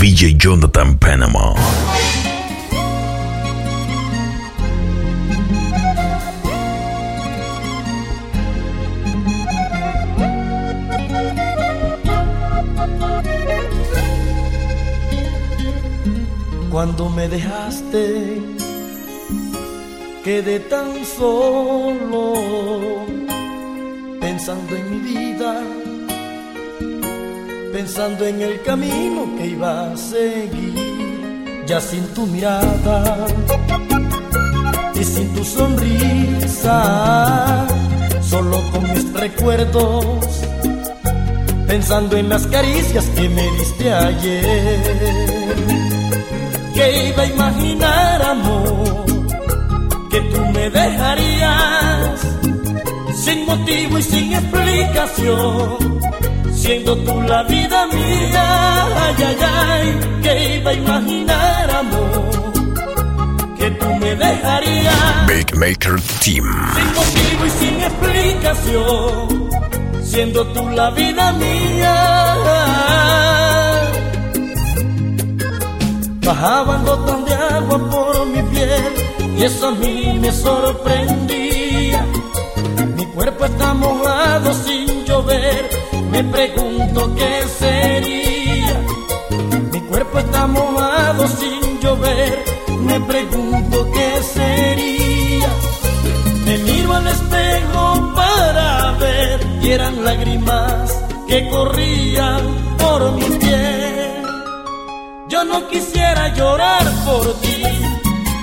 VJ Jonathan Panama. Cuando me dejaste, quedé tan solo, pensando en mi vida, pensando en el camino que iba a seguir, ya sin tu mirada y sin tu sonrisa, solo con mis recuerdos, pensando en las caricias que me diste ayer. Que iba a imaginar, amor, que tú me dejarías sin motivo y sin explicación, siendo tú la vida mía, ay, ay, ay, que iba a imaginar, amor, que tú me dejarías Big Maker Team. sin motivo y sin explicación, siendo tú la vida mía. Bajaban gotas de agua por mi piel y eso a mí me sorprendía. Mi cuerpo está mojado sin llover, me pregunto qué sería. Mi cuerpo está mojado sin llover, me pregunto qué sería. Me miro al espejo para ver y eran lágrimas que corrían por mi piel. Yo no quisiera llorar por ti,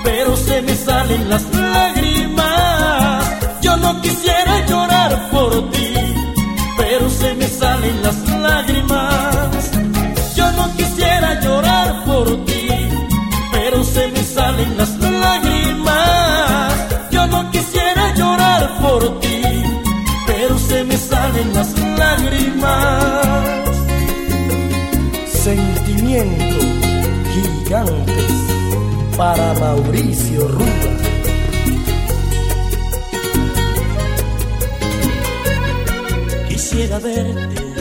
pero se me salen las lágrimas. Yo no quisiera llorar por ti, pero se me las lágrimas. Yo no quisiera llorar por ti, pero se me salen las lágrimas. Yo no quisiera llorar por ti, pero se me salen las lágrimas. Sentimientos gigantes para Mauricio Ruda. Quisiera verte,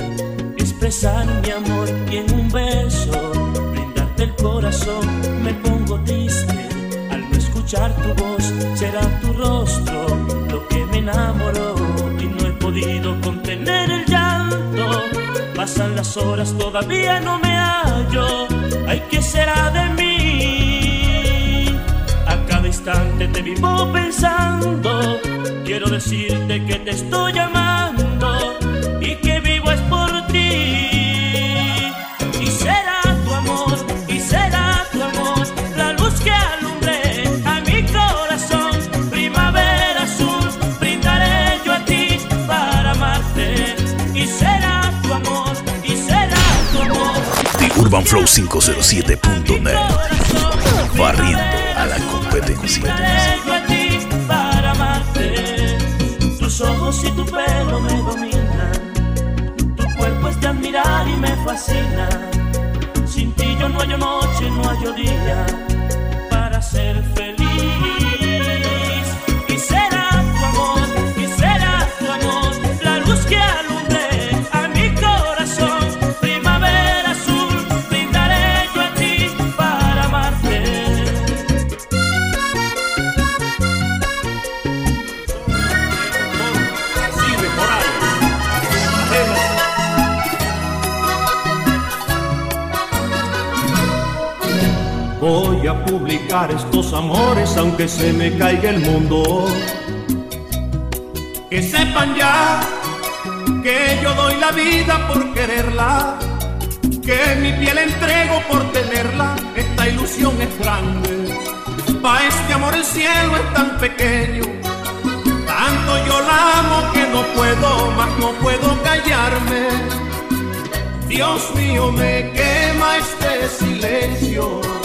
expresar mi amor y en un beso brindarte el corazón. Me pongo triste al no escuchar tu voz, será tu rostro lo que me enamoró y no he podido contener el llanto. Pasan las horas, todavía no me hallo. Ay, ¿qué será de mí? A cada instante te vivo pensando. Quiero decirte que te estoy llamando y que vivo es por ti. Y será tu amor, y será tu amor, la luz que alumbre a mi corazón. Primavera azul, brindaré yo a ti para amarte. Y será tu amor, y será tu amor. The UrbanFlow507.net. Barriendo a la competencia. Brindaré yo a ti para amarte. Tus ojos y tu pelo me dominan. Admirar y me fascina. Sin ti yo no hallo noche, no hallo día Voy a publicar estos amores aunque se me caiga el mundo. Que sepan ya que yo doy la vida por quererla, que mi piel entrego por tenerla. Esta ilusión es grande, pa' este amor el cielo es tan pequeño. Tanto yo la amo que no puedo más, no puedo callarme. Dios mío, me quema este silencio.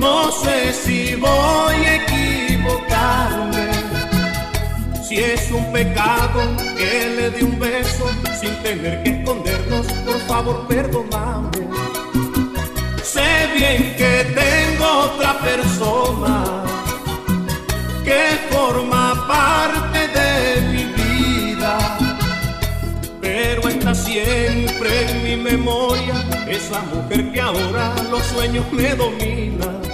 No sé si voy a equivocarme. Si es un pecado que le dé un beso sin tener que escondernos, por favor perdóname. Sé bien que tengo otra persona que forma parte de mi vida, pero está siempre en mi memoria esa mujer que ahora los sueños me domina.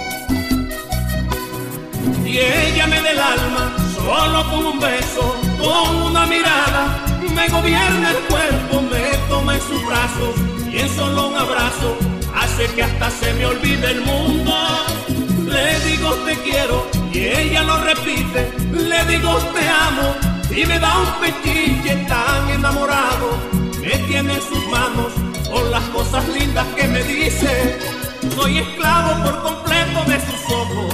Ella me da el alma solo con un beso, con una mirada, me gobierna el cuerpo, me toma en sus brazos y en solo un abrazo hace que hasta se me olvide el mundo. Le digo te quiero y ella lo repite, le digo te amo y me da un pechiche tan enamorado, me tiene en sus manos con las cosas lindas que me dice. Soy esclavo por completo de sus ojos,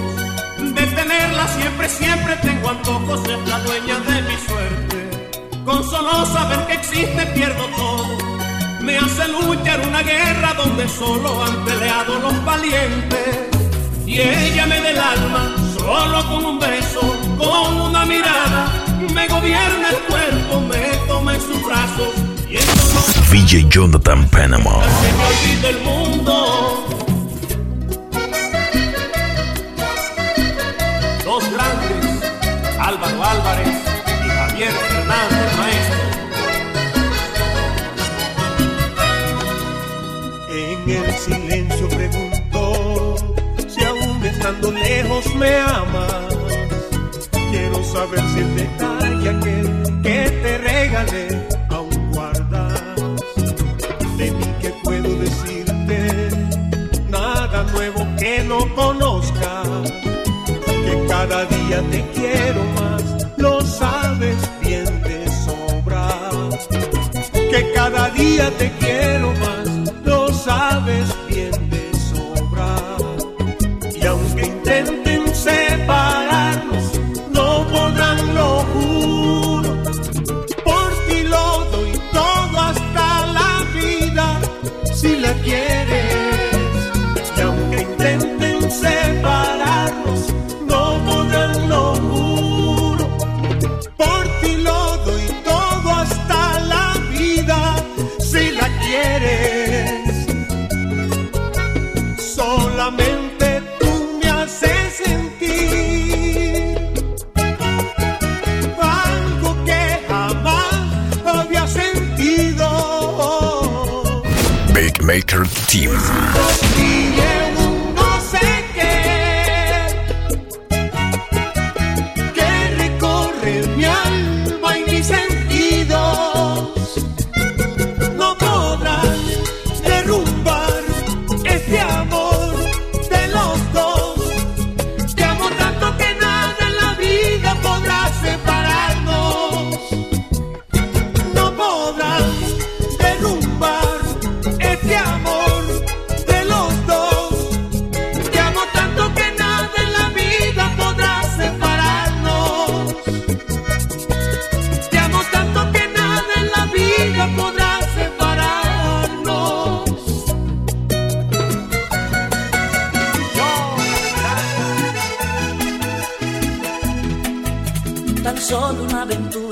tenerla siempre, siempre tengo antojos, es la dueña de mi suerte. Con solo saber que existe pierdo todo, me hace luchar una guerra donde solo han peleado los valientes. Y ella me da el alma, solo con un beso, con una mirada, me gobierna el cuerpo, me toma en sus brazos y VJ Jonathan Panama. Se me olvida el mundo. Álvaro Álvarez y Javier Fernández Maestro. En el silencio pregunto si aún estando lejos me amas. Quiero saber si el detalle aquel que te regalé día te quiero Solamente tú me haces sentir algo que jamás había sentido. Big Maker Team.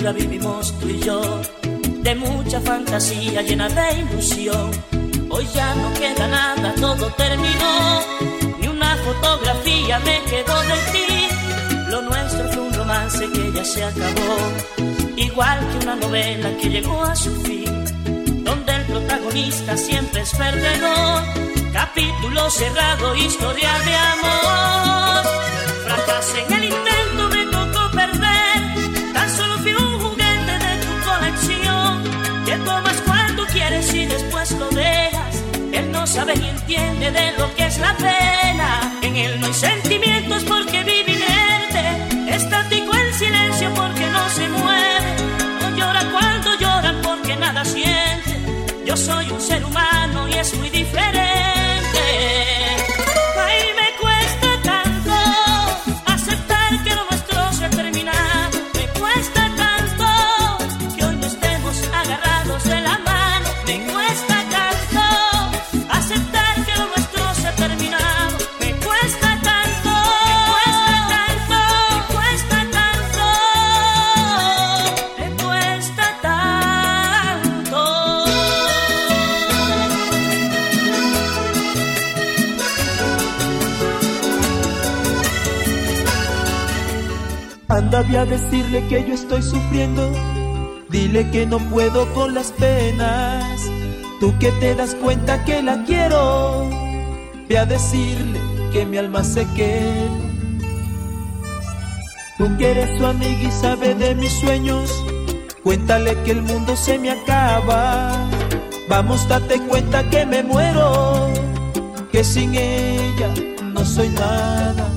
Aventura vivimos tú y yo, de mucha fantasía llena de ilusión. Hoy ya no queda nada, todo terminó, ni una fotografía me quedó de ti. Lo nuestro fue un romance que ya se acabó, igual que una novela que llegó a su fin, donde el protagonista siempre es perdedor. Capítulo cerrado, historia de amor. Fracasé en el intento, no sabe ni entiende de lo que es la pena. En él no hay sentimientos porque vive inerte. Estático el silencio porque no se mueve. No llora cuando lloran porque nada siente. Yo soy un ser humano y es muy diferente. Anda a decirle que yo estoy sufriendo. Dile que no puedo con las penas. Tú que te das cuenta que la quiero, ve a decirle que mi alma se quede. Tú que eres su amiga y sabe de mis sueños, cuéntale que el mundo se me acaba. Vamos, date cuenta que me muero, que sin ella no soy nada.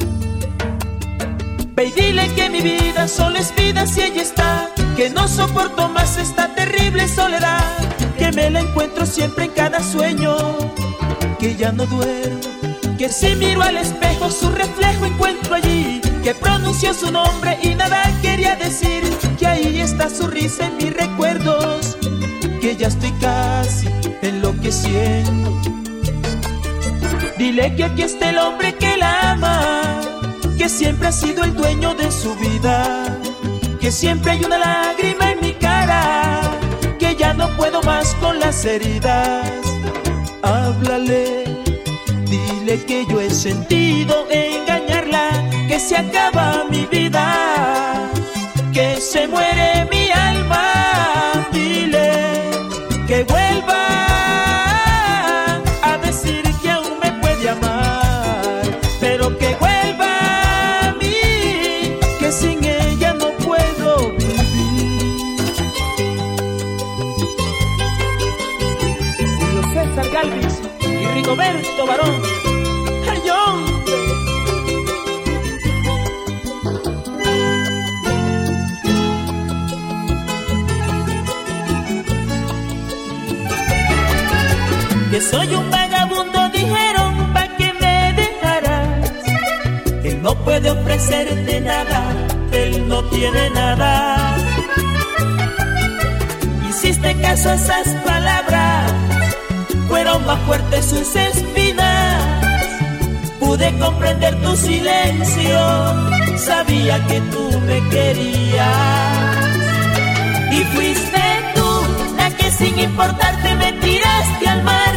Ve y dile que mi vida solo es vida si ella está, que no soporto más esta terrible soledad, que me la encuentro siempre en cada sueño, que ya no duermo, que si miro al espejo su reflejo encuentro allí, que pronunció su nombre y nada quería decir, que ahí está su risa en mis recuerdos, que ya estoy casi enloqueciendo. Dile que aquí está el hombre que la ama que siempre ha sido el dueño de su vida, que siempre hay una lágrima en mi cara, que ya no puedo más con las heridas. Háblale, dile que yo he sentido engañarla, que se acaba mi vida, que se muere mi alma, Rigoberto Barón. ¡Ay, hombre! Que soy un vagabundo, dijeron, pa' que me dejaras. Él no puede ofrecerte nada él no tiene nada. Hiciste caso a esas palabras, fueron más fuertes sus espinas. Pude comprender tu silencio, sabía que tú me querías. Y fuiste tú la que sin importarte me tiraste al mar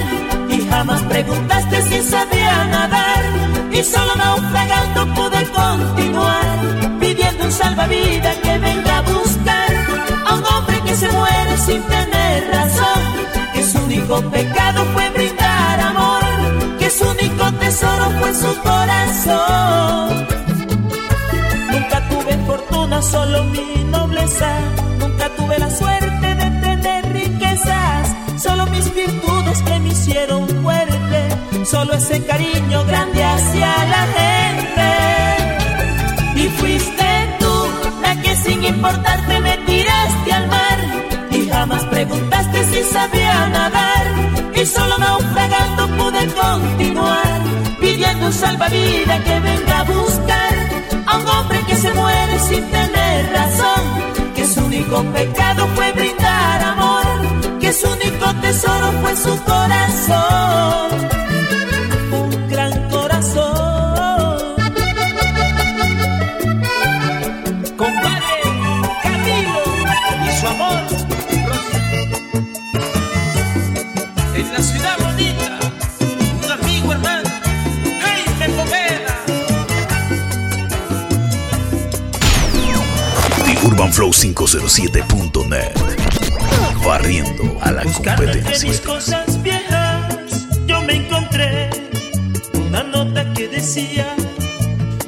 y jamás preguntaste si sabía nadar. Y solo naufragando pude continuar pidiendo un salvavidas que venga a buscar a un hombre que se muere sin tener razón, que su único pecado fue su corazón. Nunca tuve fortuna, solo mi nobleza, nunca tuve la suerte de tener riquezas, solo mis virtudes que me hicieron fuerte, solo ese cariño grande hacia la gente. Y fuiste tú la que sin importarte me tiraste al mar. Y jamás preguntaste si sabía nadar. Y solo naufragando un salvavidas que venga a buscar a un hombre que se muere sin tener razón que su único pecado fue brindar amor que su único tesoro fue su corazón Flow507.net. Barriendo a la Buscando competencia. Mis cosas viejas, yo me encontré una nota que decía: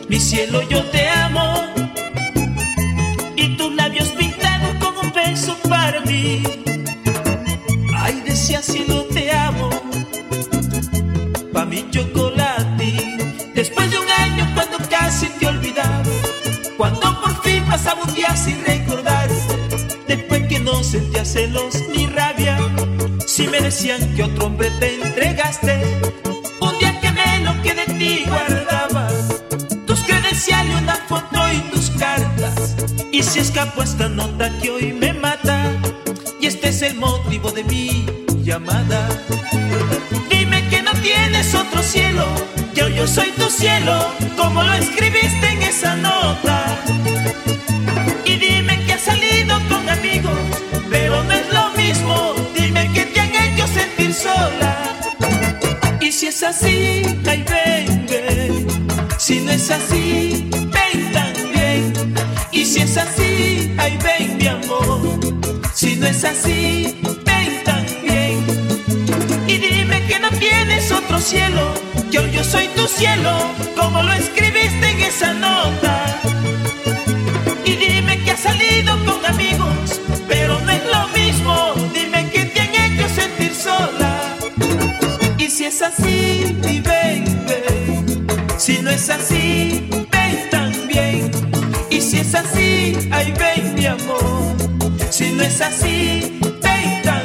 Mi cielo, yo te amo. Y tus labios pintados con un beso para mí. Ay, decía: Cielo, te amo. Pa' mi chocolate. Después de un año, cuando casi te olvidaba, cuando por fin pasaba un día sin reír. Decían que otro hombre te entregaste. Un día que me lo que de ti guardaba. Tus credenciales, una foto y tus cartas. Y si escapó esta nota que hoy me mata. Y este es el motivo de mi llamada. Dime que no tienes otro cielo, hoy yo soy tu cielo, como lo escribiste en esa nota. Es así, ay ven, ven. Si no es así, ven también. Y si es así, ay ven mi amor. Si no es así, ven también. tienes otro cielo, que hoy yo soy tu cielo, como lo escribiste en esa nota. Es así, mi si no es así, ven también. Y si es así, ay ven mi amor, si no es así, ven también.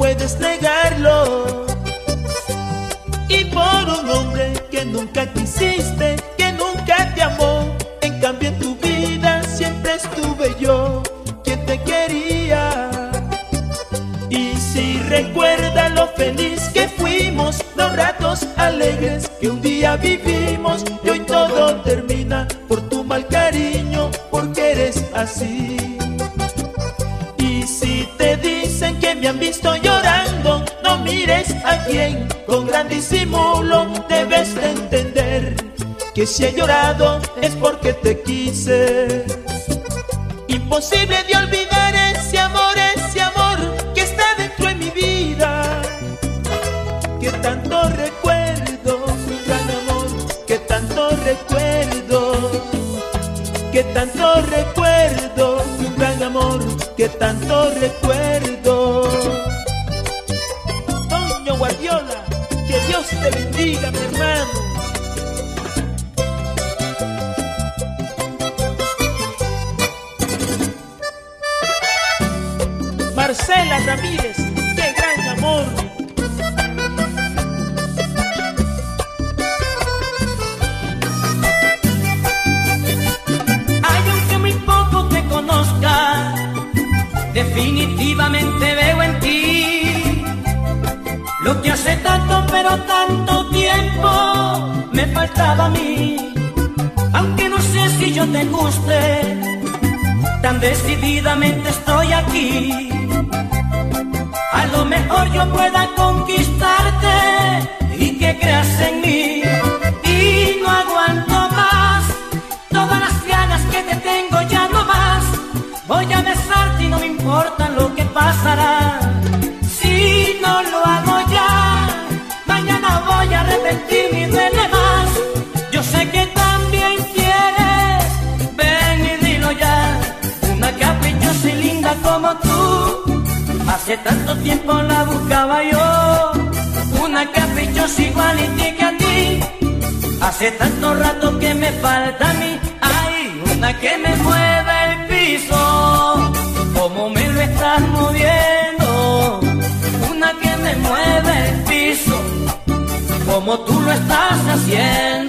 Puedes negarlo. Y por un hombre que nunca quisiste, que nunca te amó, cambio en tu vida siempre estuve yo quien te quería. Y si recuerda lo feliz que fuimos, los ratos alegres que un día vivimos, disimulo debes de entender que si he llorado es porque te quise. Imposible de olvidar ese amor, ese amor que está dentro de mi vida. Que tanto recuerdo, un gran amor, que tanto recuerdo. Que tanto recuerdo, un gran amor, que tanto recuerdo. Yo te guste, tan decididamente estoy aquí a lo mejor yo pueda conquistarte y que creas en mí. Y no aguanto más todas las ganas que te tengo ya no más. Voy a besarte y no me importa lo que pasará. Si no lo hago ya, mañana voy a arrepentirme Hace tanto tiempo la buscaba yo, una caprichosa igualita que a ti. Hace tanto rato que me falta a mí, hay una que me mueve el piso, como me lo estás moviendo. Una que me mueve el piso, como tú lo estás haciendo.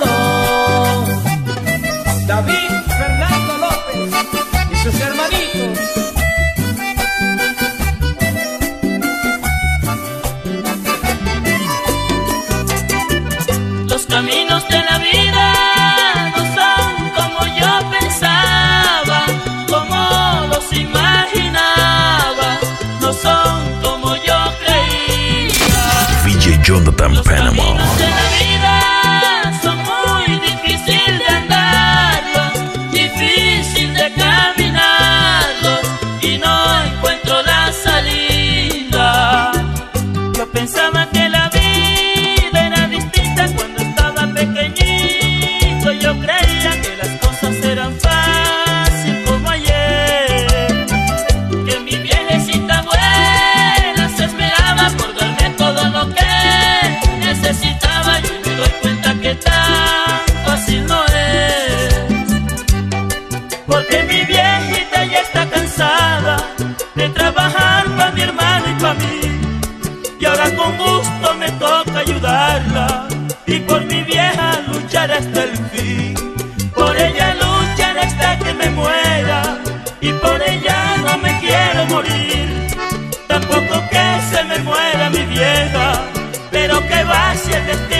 va a ser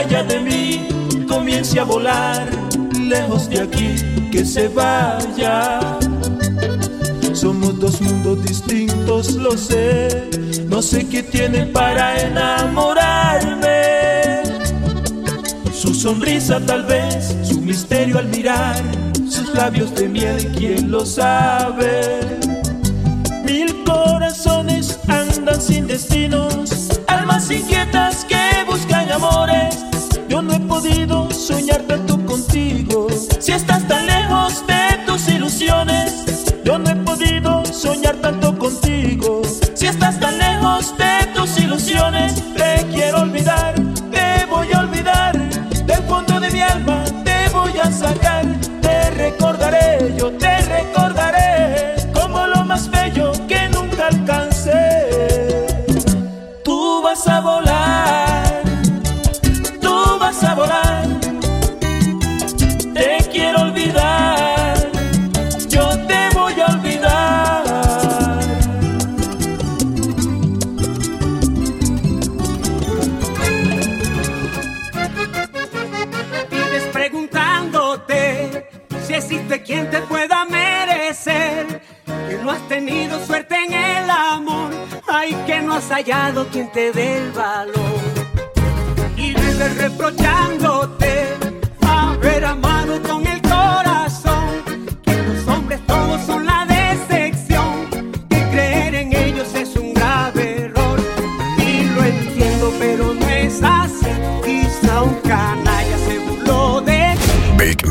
Vaya de mí, comience a volar lejos de aquí, que se vaya. Somos dos mundos distintos, lo sé. No sé qué tiene para enamorarme. Su sonrisa tal vez, su misterio al mirar, sus labios de miel, quién lo sabe. Mil corazones andan sin destinos, almas inquietas que buscan amores soñar tanto contigo. Si estás tan lejos.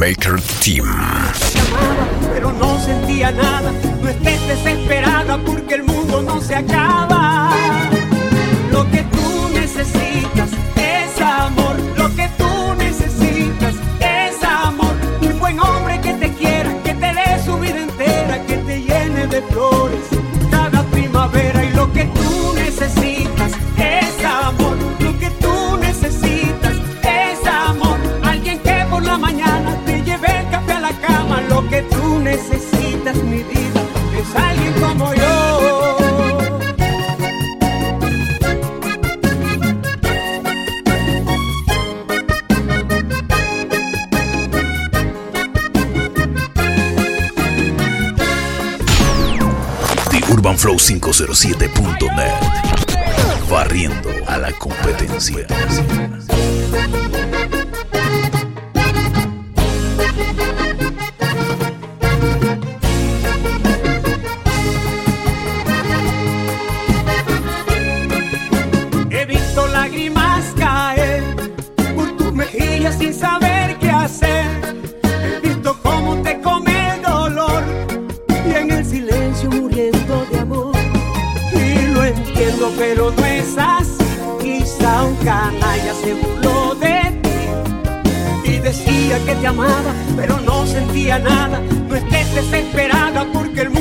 Maker Team. Pero no sentía nada, no estés desesperada porque el mundo no se acaba. Lo que tú necesitas es amor, lo que tú necesitas es amor. Un buen hombre que te quiera, que te dé su vida entera, que te llene de flores. flow507.net. Barriendo a la competencia. llamaba, pero no sentía nada. No estés desesperada porque el mundo